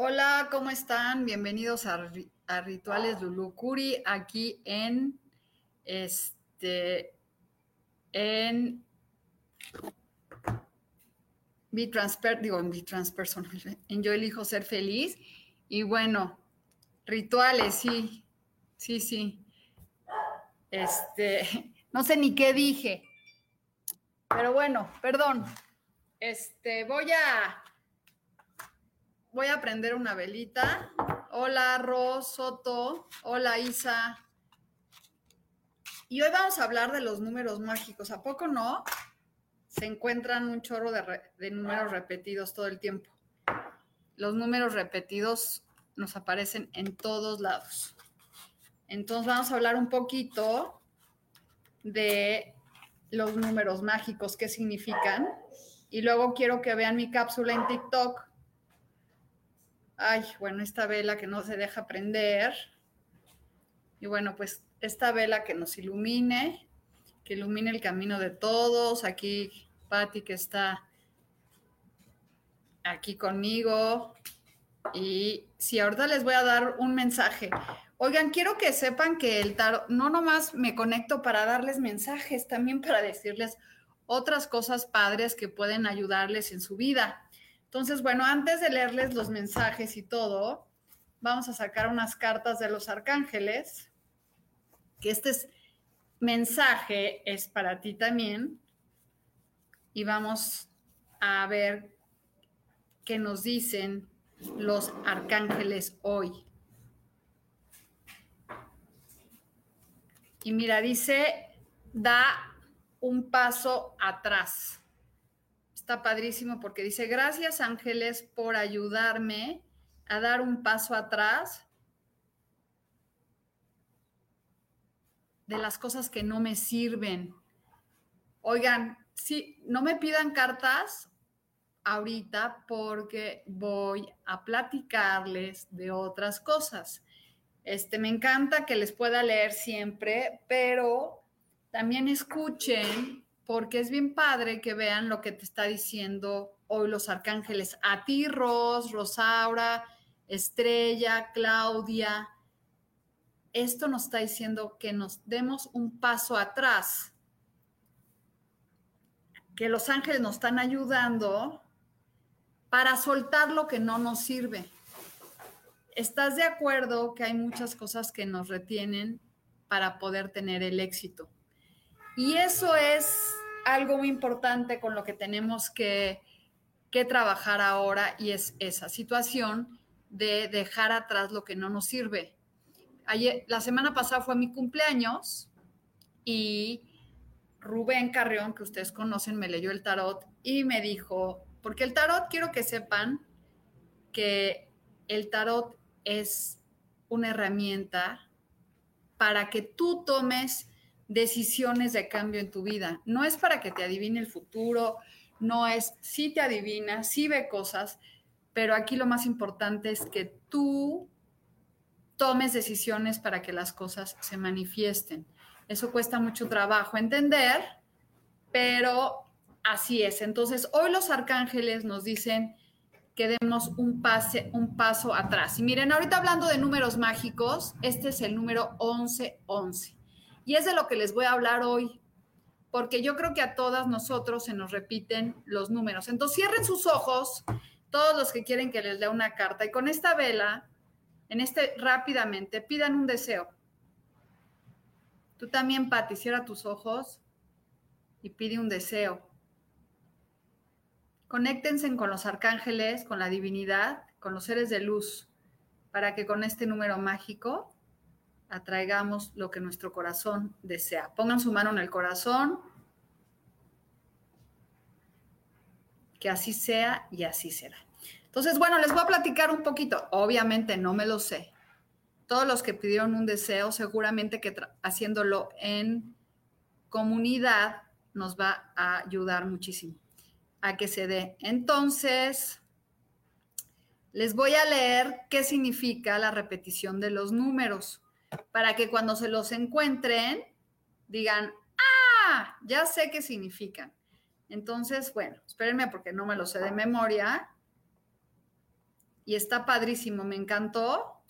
Hola, ¿cómo están? Bienvenidos a, Rituales Lulucuri aquí en este en Transper, digo en Transpersonal, en Yo elijo ser feliz. Y bueno, rituales, sí, sí, sí. Este, no sé ni qué dije. Pero bueno, perdón. Este, voy a voy a prender una velita. Hola, Ros, Soto. Hola, Isa. Y hoy vamos a hablar de los números mágicos. ¿A poco no? Se encuentran un chorro de, de números repetidos todo el tiempo. Los números repetidos nos aparecen en todos lados. Entonces vamos a hablar un poquito de los números mágicos, qué significan. Y luego quiero que vean mi cápsula en TikTok ay, bueno, esta vela que no se deja prender. Y bueno, pues esta vela que nos ilumine, que ilumine el camino de todos. Aquí Patti que está aquí conmigo. Y sí, ahorita les voy a dar un mensaje. Oigan, quiero que sepan que el tarot, no nomás me conecto para darles mensajes, también para decirles otras cosas padres que pueden ayudarles en su vida. Entonces, bueno, antes de leerles los mensajes y todo, vamos a sacar unas cartas de los arcángeles, que este mensaje es para ti también. Y vamos a ver qué nos dicen los arcángeles hoy. Y mira, dice, da un paso atrás está padrísimo porque dice, gracias ángeles por ayudarme a dar un paso atrás de las cosas que no me sirven. Oigan, sí, no me pidan cartas ahorita porque voy a platicarles de otras cosas. Este, me encanta que les pueda leer siempre, pero también escuchen porque es bien padre que vean lo que te está diciendo hoy los arcángeles. A ti, Ros, Rosaura, Estrella, Claudia. Esto nos está diciendo que nos demos un paso atrás, que los ángeles nos están ayudando para soltar lo que no nos sirve. ¿Estás de acuerdo que hay muchas cosas que nos retienen para poder tener el éxito? Y eso es algo muy importante con lo que tenemos que, trabajar ahora y es esa situación de dejar atrás lo que no nos sirve. Ayer, la semana pasada fue mi cumpleaños y Rubén Carrión, que ustedes conocen, me leyó el tarot y me dijo, porque el tarot quiero que sepan que el tarot es una herramienta para que tú tomes decisiones de cambio en tu vida. No es para que te adivine el futuro, no es, sí te adivina, sí ve cosas, pero aquí lo más importante es que tú tomes decisiones para que las cosas se manifiesten. Eso cuesta mucho trabajo entender, pero así es. Entonces, hoy los arcángeles nos dicen que demos un, pase, un paso atrás. Y miren, ahorita hablando de números mágicos, este es el número 1111. Y es de lo que les voy a hablar hoy, porque yo creo que a todas nosotros se nos repiten los números. Entonces cierren sus ojos, todos los que quieren que les lea una carta. Y con esta vela, en este rápidamente, pidan un deseo. Tú también, Pati, cierra tus ojos y pide un deseo. Conéctense con los arcángeles, con la divinidad, con los seres de luz, para que con este número mágico atraigamos lo que nuestro corazón desea. Pongan su mano en el corazón. Que así sea y así será. Entonces, bueno, les voy a platicar un poquito. Obviamente no me lo sé. Todos los que pidieron un deseo, seguramente que haciéndolo en comunidad nos va a ayudar muchísimo a que se dé. Entonces, les voy a leer qué significa la repetición de los números para que cuando se los encuentren digan, ah, ya sé qué significan. Entonces, bueno, espérenme porque no me lo sé de memoria. Y está padrísimo, me encantó,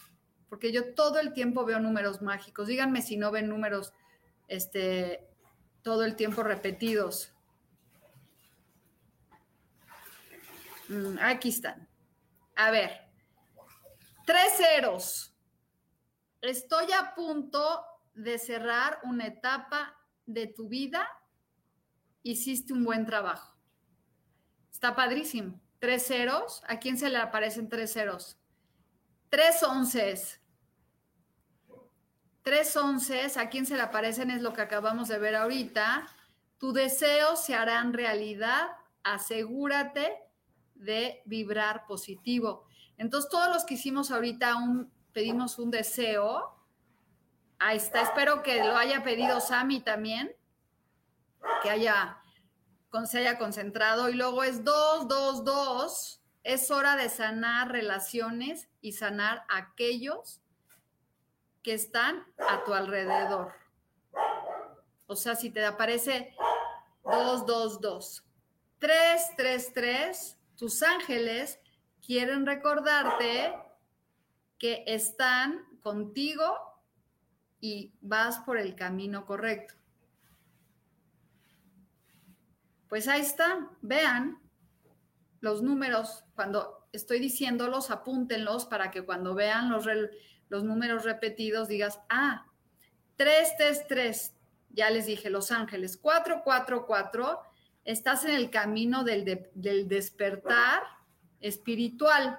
porque yo todo el tiempo veo números mágicos. Díganme si no ven números este, todo el tiempo repetidos. Mm, aquí están. A ver, tres ceros. Estoy a punto de cerrar una etapa de tu vida. Hiciste un buen trabajo. Está padrísimo. Tres ceros. ¿A quién se le aparecen tres ceros? Tres onces. Tres onces. ¿A quién se le aparecen? Es lo que acabamos de ver ahorita. Tu deseo se harán realidad. Asegúrate de vibrar positivo. Entonces, todos los que hicimos ahorita un pedimos un deseo. Ahí está, espero que lo haya pedido Sami también, que haya, se haya concentrado. Y luego es dos, dos, dos. Es hora de sanar relaciones y sanar aquellos que están a tu alrededor. O sea, si te aparece dos, dos, dos. Tres, tres, tres. tus ángeles quieren recordarte que están contigo y vas por el camino correcto. Pues ahí está, vean los números, cuando estoy diciéndolos, apúntenlos para que cuando vean los, los números repetidos digas, ah, 3, 3, 3, ya les dije, Los Ángeles, 4, 4, 4, estás en el camino del, del despertar espiritual.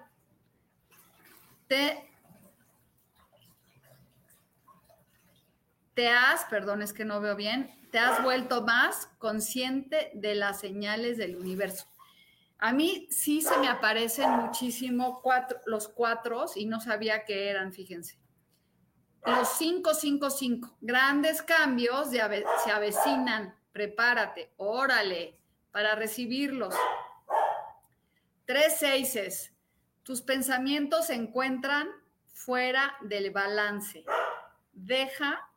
Te te has, perdón, es que no veo bien, te has vuelto más consciente de las señales del universo. A mí sí se me aparecen muchísimo los cuatro y no sabía qué eran, fíjense. Los cinco, cinco, cinco. Grandes cambios se avecinan. Prepárate, órale, para recibirlos. Tres seises. Tus pensamientos se encuentran fuera del balance. Deja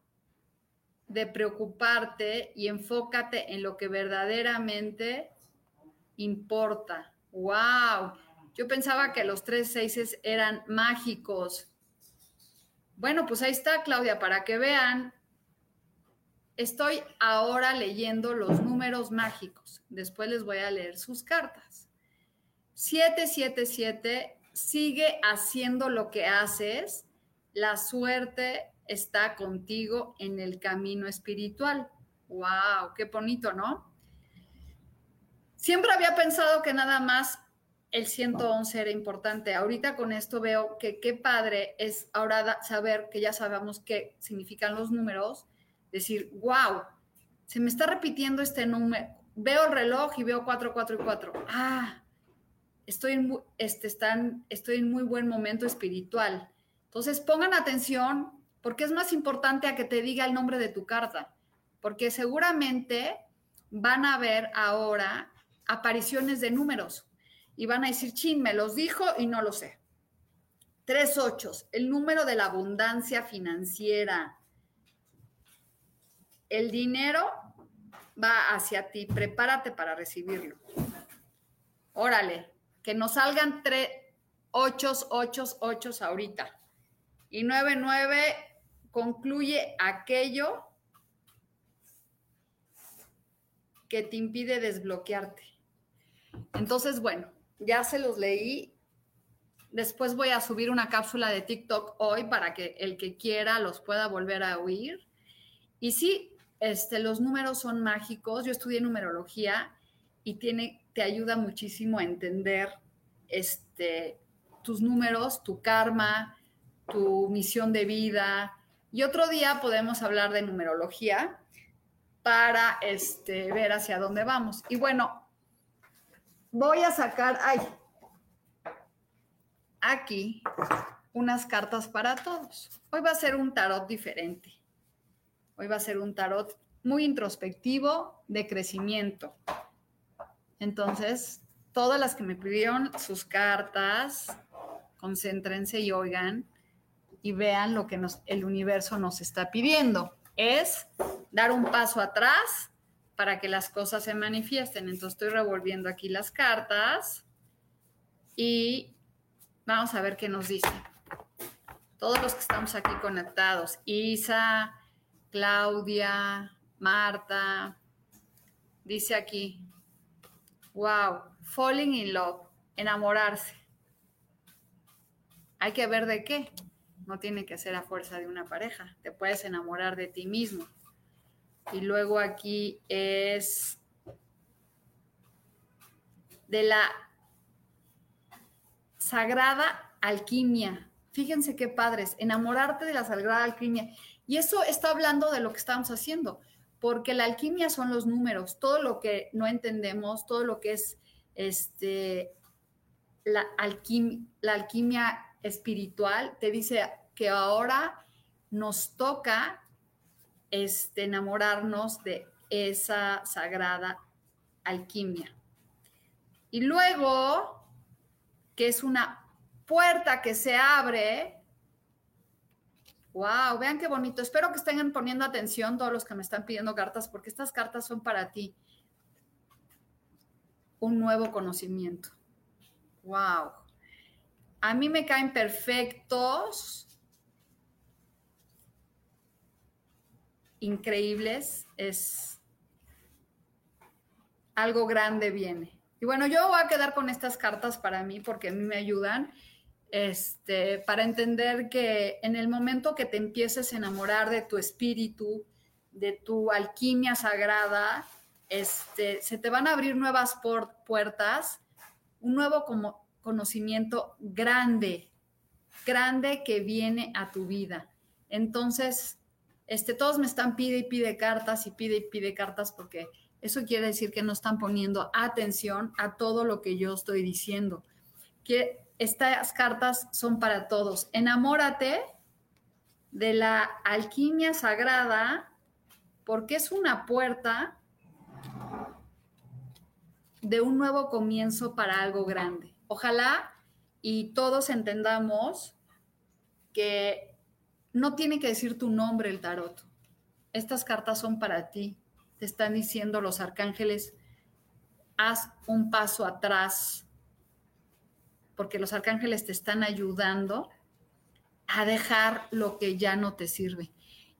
de preocuparte y enfócate en lo que verdaderamente importa. ¡Wow! Yo pensaba que los tres seises eran mágicos. Bueno, pues ahí está, Claudia, para que vean. Estoy ahora leyendo los números mágicos. Después les voy a leer sus cartas. 777, sigue haciendo lo que haces. La suerte está contigo en el camino espiritual. ¡Wow! ¡Qué bonito, ¿no? Siempre había pensado que nada más el 111 era importante. Ahorita con esto veo que qué padre es ahora saber que ya sabemos qué significan los números. Decir, wow, se me está repitiendo este número. Veo el reloj y veo 4, 4 y 4. Ah, estoy en, este, están, estoy en muy buen momento espiritual. Entonces pongan atención porque es más importante a que te diga el nombre de tu carta, porque seguramente van a ver ahora apariciones de números y van a decir, chin, me los dijo y no lo sé. Tres ochos, el número de la abundancia financiera. El dinero va hacia ti, prepárate para recibirlo. Órale, que nos salgan tres ochos, ochos, ochos ahorita. Y nueve, nueve, concluye aquello que te impide desbloquearte. Entonces, bueno, ya se los leí. Después voy a subir una cápsula de TikTok hoy para que el que quiera los pueda volver a oír. Y sí, este, los números son mágicos. Yo estudié numerología y tiene, te ayuda muchísimo a entender este, tus números, tu karma, tu misión de vida. Y otro día podemos hablar de numerología para este, ver hacia dónde vamos. Y bueno, voy a sacar, ay, aquí unas cartas para todos. Hoy va a ser un tarot diferente. Hoy va a ser un tarot muy introspectivo de crecimiento. Entonces, todas las que me pidieron sus cartas, concéntrense y oigan y vean lo que el universo nos está pidiendo. Es dar un paso atrás para que las cosas se manifiesten. Entonces estoy revolviendo aquí las cartas y vamos a ver qué nos dice. Todos los que estamos aquí conectados, Isa, Claudia, Marta, dice aquí, wow, falling in love, enamorarse. Hay que ver de qué. No tiene que ser a fuerza de una pareja. Te puedes enamorar de ti mismo. Y luego aquí es de la sagrada alquimia. Fíjense qué padres, enamorarte de la sagrada alquimia. Y eso está hablando de lo que estamos haciendo, porque la alquimia son los números, todo lo que no entendemos, todo lo que es este, la, la alquimia espiritual, te dice que ahora nos toca este, enamorarnos de esa sagrada alquimia. Y luego, que es una puerta que se abre. Wow, vean qué bonito. Espero que estén poniendo atención todos los que me están pidiendo cartas, porque estas cartas son para ti. Un nuevo conocimiento. Wow. A mí me caen perfectos. Increíbles, es algo grande viene. Y bueno, yo voy a quedar con estas cartas para mí porque a mí me ayudan. Este, para entender que en el momento que te empieces a enamorar de tu espíritu, de tu alquimia sagrada, este, se te van a abrir nuevas puertas, un nuevo como conocimiento grande, grande que viene a tu vida. Entonces, este, todos me están pide y pide cartas y pide y pide cartas porque eso quiere decir que no están poniendo atención a todo lo que yo estoy diciendo. Que estas cartas son para todos. Enamórate de la alquimia sagrada porque es una puerta de un nuevo comienzo para algo grande. Ojalá y todos entendamos que no tiene que decir tu nombre el tarot. Estas cartas son para ti. Te están diciendo los arcángeles, haz un paso atrás, porque los arcángeles te están ayudando a dejar lo que ya no te sirve.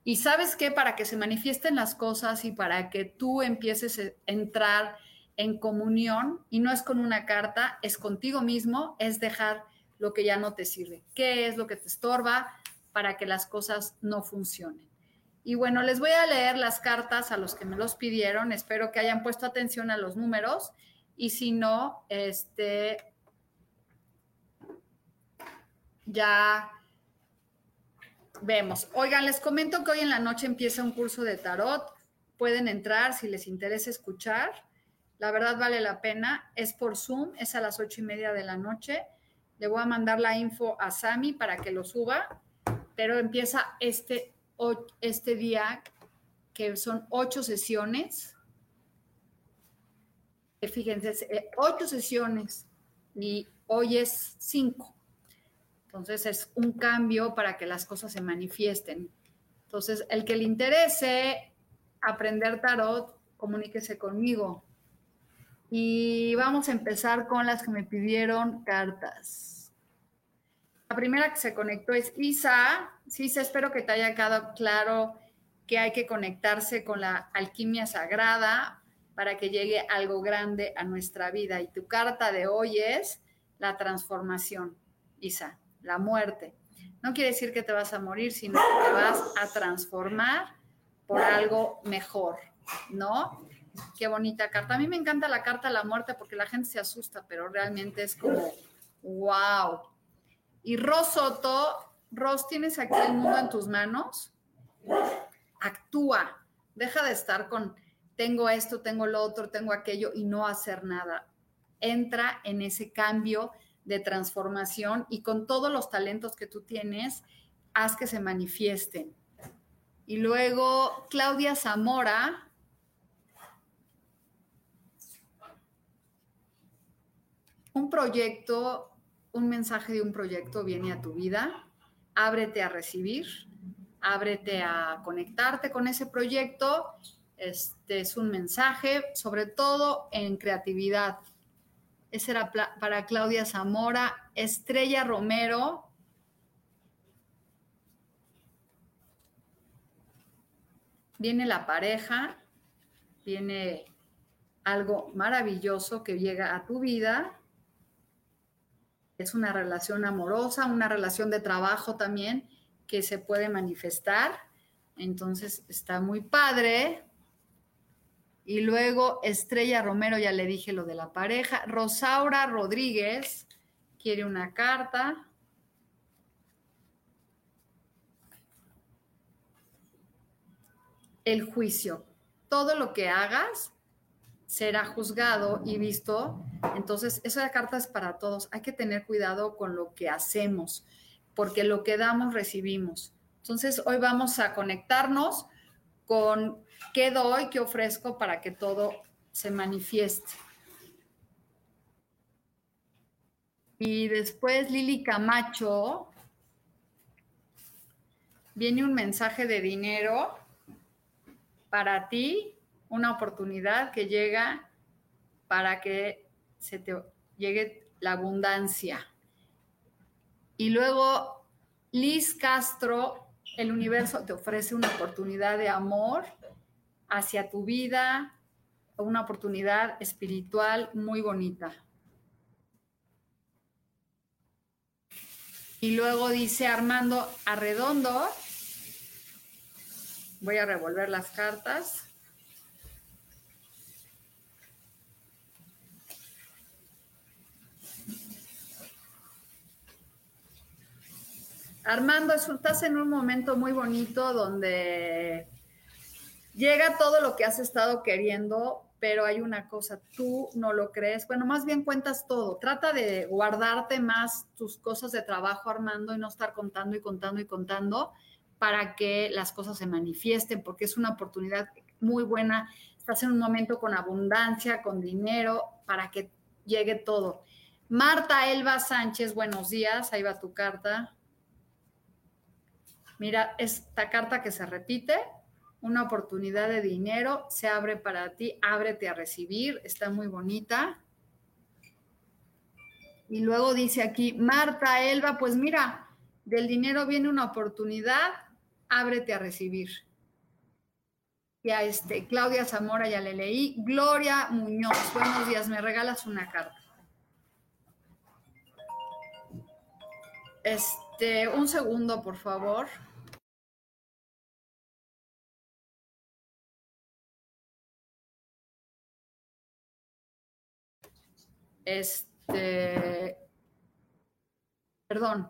Y sabes qué, para que se manifiesten las cosas y para que tú empieces a entrar en comunión, y no es con una carta, es contigo mismo, es dejar lo que ya no te sirve. ¿Qué es lo que te estorba? para que las cosas no funcionen. Y bueno, les voy a leer las cartas a los que me los pidieron. Espero que hayan puesto atención a los números. Y si no, este, ya vemos. Oigan, les comento que hoy en la noche empieza un curso de tarot. Pueden entrar si les interesa escuchar. La verdad vale la pena. Es por Zoom, es a las ocho y media de la noche. Le voy a mandar la info a Sami para que lo suba pero empieza este, este día que son ocho sesiones. Eh, fíjense, eh, ocho sesiones y hoy es cinco. Entonces es un cambio para que las cosas se manifiesten. Entonces, el que le interese aprender tarot, comuníquese conmigo. Y vamos a empezar con las que me pidieron cartas. La primera que se conectó es Isa. Sí, espero que te haya quedado claro que hay que conectarse con la alquimia sagrada para que llegue algo grande a nuestra vida. Y tu carta de hoy es la transformación, Isa, la muerte. No quiere decir que te vas a morir, sino que te vas a transformar por algo mejor, ¿no? Qué bonita carta. A mí me encanta la carta de la muerte porque la gente se asusta, pero realmente es como, wow. Y Rosoto, Ros, ¿tienes aquí el mundo en tus manos? Actúa, deja de estar con, tengo esto, tengo lo otro, tengo aquello y no hacer nada. Entra en ese cambio de transformación y con todos los talentos que tú tienes, haz que se manifiesten. Y luego Claudia Zamora. Un proyecto, un mensaje de un proyecto viene a tu vida. Ábrete a recibir, ábrete a conectarte con ese proyecto. Este es un mensaje, sobre todo en creatividad. Ese era para Claudia Zamora. Estrella Romero, viene la pareja, viene algo maravilloso que llega a tu vida. Es una relación amorosa, una relación de trabajo también que se puede manifestar. Entonces está muy padre. Y luego Estrella Romero, ya le dije lo de la pareja. Rosaura Rodríguez quiere una carta. el juicio. Todo lo que hagas será juzgado y visto. Entonces, esa carta es para todos. Hay que tener cuidado con lo que hacemos, porque lo que damos, recibimos. Entonces, hoy vamos a conectarnos con qué doy, qué ofrezco para que todo se manifieste. Y después Lili Camacho, viene un mensaje de dinero para ti una oportunidad que llega para que se te llegue la abundancia. Y luego Liz Castro, el universo te ofrece una oportunidad de amor hacia tu vida, una oportunidad espiritual muy bonita. Y luego dice Armando Arredondo, Voy a revolver las cartas. Armando, estás en un momento muy bonito donde llega todo lo que has estado queriendo, pero hay una cosa, tú no lo crees. Bueno, más bien cuentas todo. Trata de guardarte más tus cosas de trabajo, Armando, y no estar contando y contando y contando para que las cosas se manifiesten, porque es una oportunidad muy buena. Estás en un momento con abundancia, con dinero, para que llegue todo. Marta Elba Sánchez, buenos días. Ahí va tu carta. Mira, esta carta que se repite, una oportunidad de dinero se abre para ti, ábrete a recibir, está muy bonita. Y luego dice aquí, Marta Elba, pues mira, del dinero viene una oportunidad ábrete a recibir. Ya este, Claudia Zamora ya le leí. Gloria Muñoz, buenos días, me regalas una carta. Este, un segundo, por favor. Este, perdón,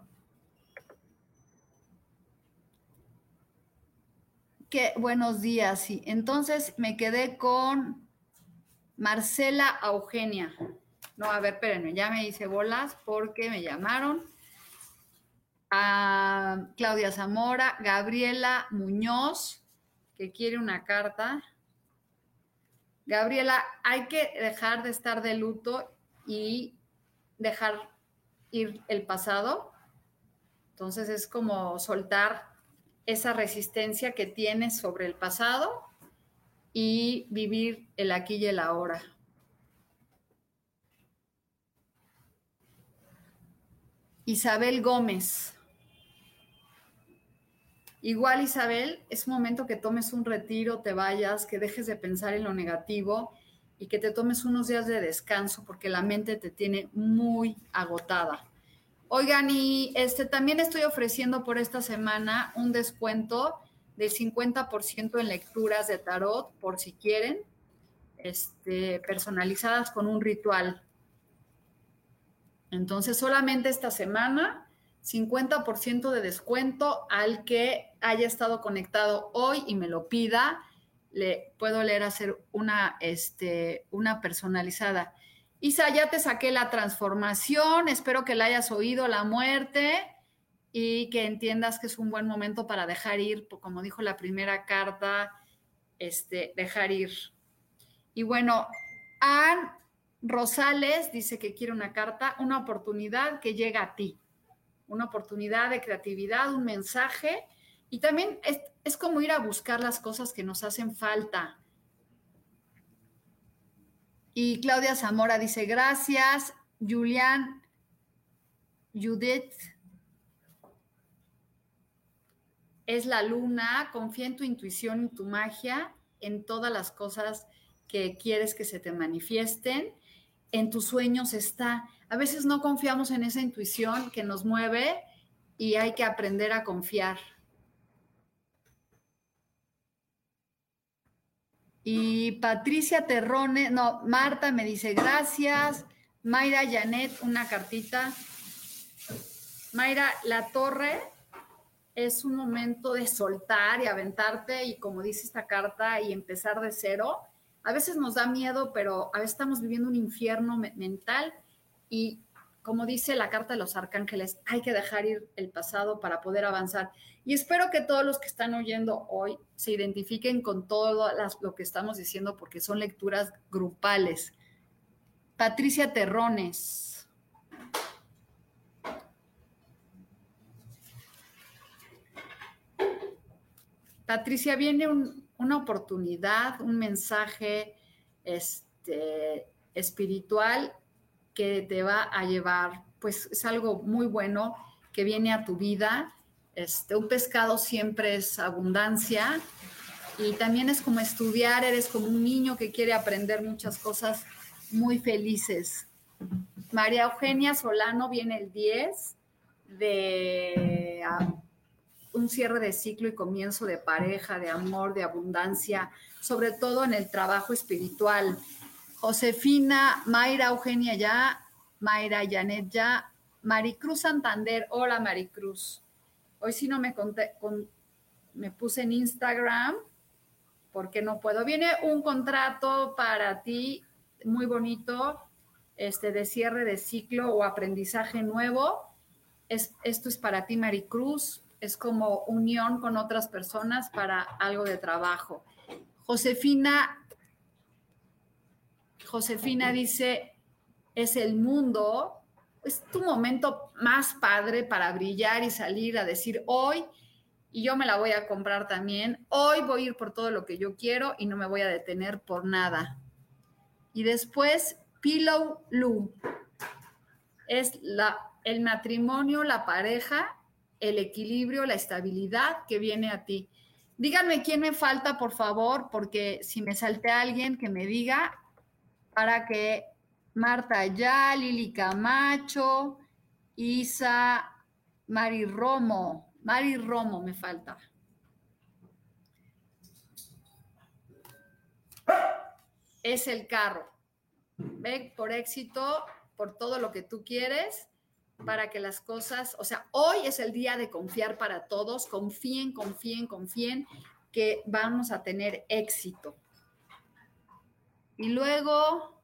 buenos días, sí. Entonces me quedé con Marcela Eugenia. No, a ver, espérenme, ya me hice bolas porque me llamaron. A Claudia Zamora, Gabriela Muñoz, que quiere una carta. Gabriela, hay que dejar de estar de luto y dejar ir el pasado. Entonces es como soltar esa resistencia que tienes sobre el pasado y vivir el aquí y el ahora. Isabel Gómez. Igual Isabel, es momento que tomes un retiro, te vayas, que dejes de pensar en lo negativo y que te tomes unos días de descanso porque la mente te tiene muy agotada. Oigan, y este también estoy ofreciendo por esta semana un descuento del 50% en lecturas de tarot, por si quieren, este, personalizadas con un ritual. Entonces, solamente esta semana, 50% de descuento al que haya estado conectado hoy y me lo pida. Le puedo leer hacer una, este, una personalizada. Isa, ya te saqué la transformación. Espero que la hayas oído, la muerte, y que entiendas que es un buen momento para dejar ir, como dijo la primera carta, este, dejar ir. Y bueno, Anne Rosales dice que quiere una carta, una oportunidad que llega a ti, una oportunidad de creatividad, un mensaje y también es, como ir a buscar las cosas que nos hacen falta. Y Claudia Zamora dice, gracias. Julián, Judith, es la luna, confía en tu intuición y tu magia, en todas las cosas que quieres que se te manifiesten en tus sueños está. A veces no confiamos en esa intuición que nos mueve y hay que aprender a confiar. Y Patricia Terrone, no, Marta me dice gracias. Mayra Janet, una cartita. Mayra, la torre es un momento de soltar y aventarte y como dice esta carta y empezar de cero a veces nos da miedo, pero a veces estamos viviendo un infierno mental y como dice la carta de los arcángeles, hay que dejar ir el pasado para poder avanzar. Y espero que todos los que están oyendo hoy se identifiquen con todo lo que estamos diciendo porque son lecturas grupales. Patricia Terrones. Patricia, viene un, una oportunidad, un mensaje este, espiritual que te va a llevar, pues es algo muy bueno que viene a tu vida. Este, un pescado siempre es abundancia y también es como estudiar, eres como un niño que quiere aprender muchas cosas muy felices. María Eugenia Solano viene el 10 de un cierre de ciclo y comienzo de pareja, de amor, de abundancia, sobre todo en el trabajo espiritual. Josefina, Mayra, Eugenia ya, Mayra, Janet ya, Maricruz Santander, hola Maricruz. Hoy sí no me conté, me puse en Instagram porque no puedo. Viene un contrato para ti muy bonito, este de cierre de ciclo o aprendizaje nuevo. Es, esto es para ti, Maricruz es como unión con otras personas para algo de trabajo. Josefina, Josefina dice, es el mundo, es tu momento más padre para brillar y salir a decir hoy, y yo me la voy a comprar también, hoy voy a ir por todo lo que yo quiero y no me voy a detener por nada. Y después, Pillow Lu, es la, el matrimonio, la pareja el equilibrio, la estabilidad que viene a ti. Díganme quién me falta, por favor, porque si me salte alguien, que me diga para que Marta ya, Lili Camacho, Isa, Mari Romo, Mari Romo me falta. Es el carro. Ven por éxito, por todo lo que tú quieres para que las cosas, o sea, hoy es el día de confiar para todos, confíen, confíen, confíen que vamos a tener éxito. Y luego,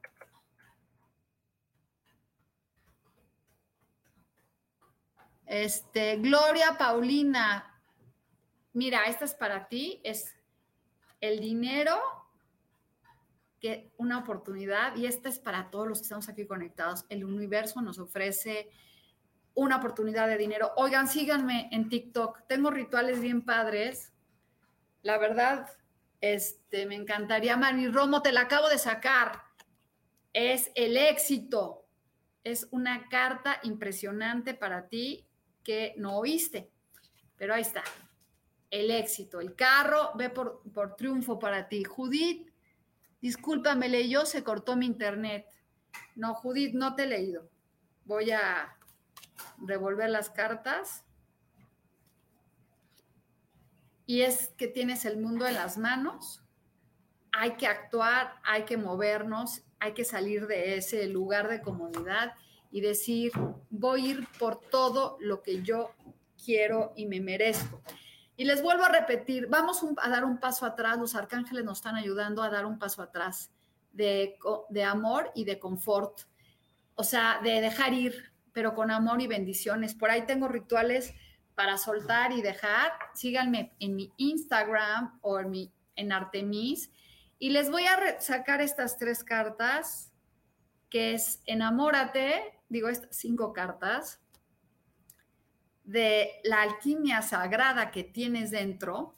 este, Gloria Paulina, mira, esta es para ti, es el dinero que una oportunidad y esta es para todos los que estamos aquí conectados. El universo nos ofrece una oportunidad de dinero. Oigan, síganme en TikTok. Tengo rituales bien padres. La verdad, este, me encantaría, Mari Romo, te la acabo de sacar. Es el éxito. Es una carta impresionante para ti que no oíste. Pero ahí está. El éxito. El carro ve por, por triunfo para ti. Judith, Discúlpame, leyó, se cortó mi internet. No, Judith, no te he leído. Voy a revolver las cartas. Y es que tienes el mundo en las manos. Hay que actuar, hay que movernos, hay que salir de ese lugar de comodidad y decir, voy a ir por todo lo que yo quiero y me merezco. Y les vuelvo a repetir, vamos a dar un paso atrás, los arcángeles nos están ayudando a dar un paso atrás de, de amor y de confort, o sea, de dejar ir, pero con amor y bendiciones. Por ahí tengo rituales para soltar y dejar. Síganme en mi Instagram o en, mi, en Artemis. Y les voy a sacar estas tres cartas, que es enamórate, digo, estas cinco cartas, de la alquimia sagrada que tienes dentro,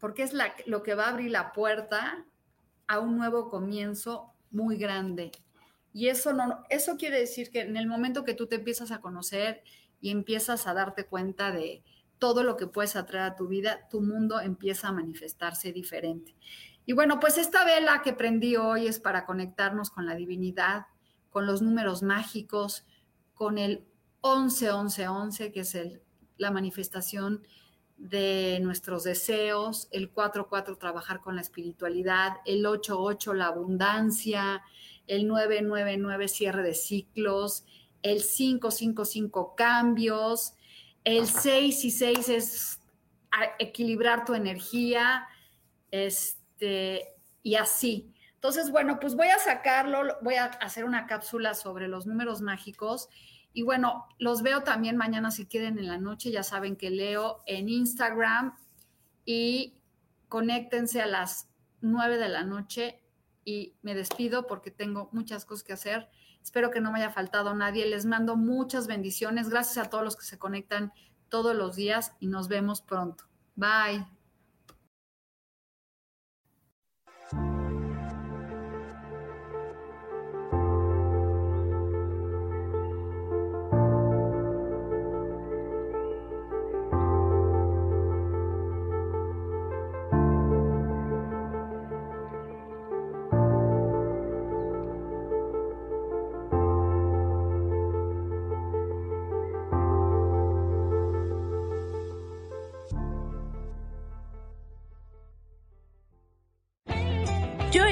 porque es la, lo que va a abrir la puerta a un nuevo comienzo muy grande. Y eso no, eso quiere decir que en el momento que tú te empiezas a conocer y empiezas a darte cuenta de todo lo que puedes atraer a tu vida, tu mundo empieza a manifestarse diferente. Y bueno, pues esta vela que prendí hoy es para conectarnos con la divinidad, con los números mágicos, con el 11, 11, 11, que es el, la manifestación de nuestros deseos, el 4, 4, trabajar con la espiritualidad, el 8, 8, la abundancia, el 9, 9, 9, cierre de ciclos, el 5, 5, 5, cambios, el 6 y 6 es equilibrar tu energía, este, y así. Entonces, bueno, pues voy a sacarlo, voy a hacer una cápsula sobre los números mágicos. Y bueno, los veo también mañana si quieren en la noche. Ya saben que leo en Instagram y conéctense a las 9 de la noche y me despido porque tengo muchas cosas que hacer. Espero que no me haya faltado nadie. Les mando muchas bendiciones. Gracias a todos los que se conectan todos los días y nos vemos pronto. Bye.